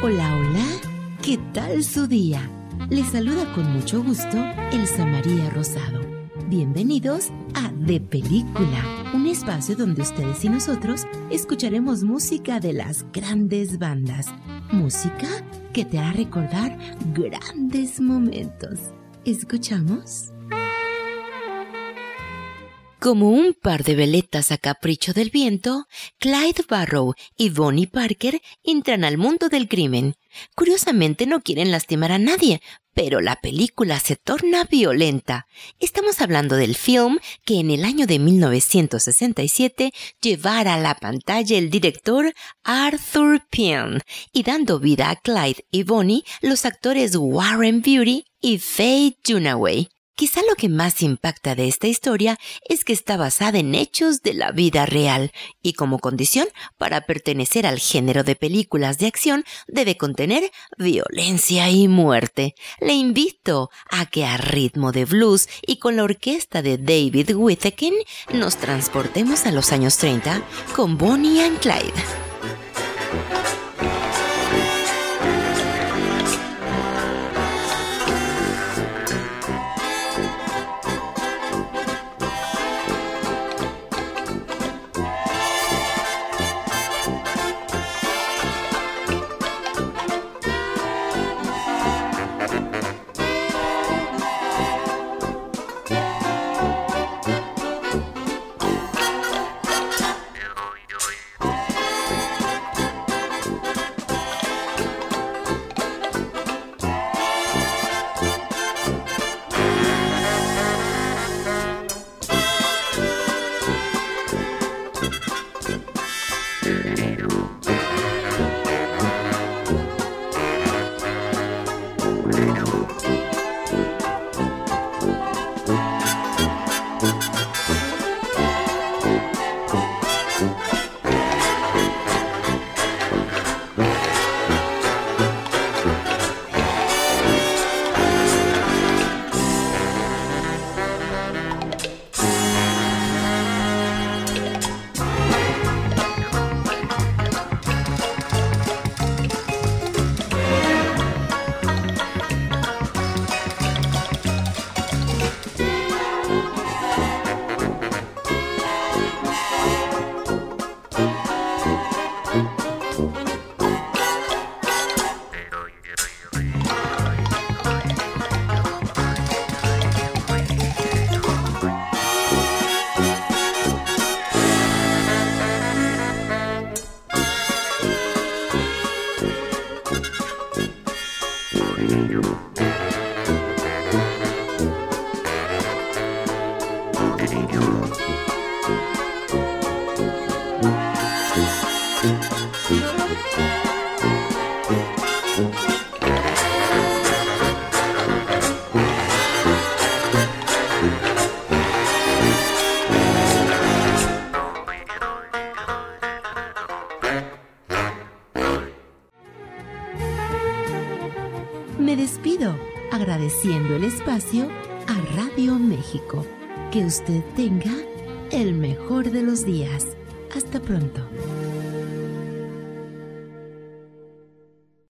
Hola, hola, ¿qué tal su día? Les saluda con mucho gusto Elsa María Rosado. Bienvenidos a De Película, un espacio donde ustedes y nosotros escucharemos música de las grandes bandas. Música que te hará recordar grandes momentos. ¿Escuchamos? Como un par de veletas a capricho del viento, Clyde Barrow y Bonnie Parker entran al mundo del crimen. Curiosamente no quieren lastimar a nadie, pero la película se torna violenta. Estamos hablando del film que en el año de 1967 llevara a la pantalla el director Arthur Penn y dando vida a Clyde y Bonnie los actores Warren Beauty y Faye Dunaway. Quizá lo que más impacta de esta historia es que está basada en hechos de la vida real y como condición para pertenecer al género de películas de acción debe contener violencia y muerte. Le invito a que a ritmo de blues y con la orquesta de David Whittaker nos transportemos a los años 30 con Bonnie and Clyde. Me despido agradeciendo el espacio a Radio México. Que usted tenga el mejor de los días. Hasta pronto.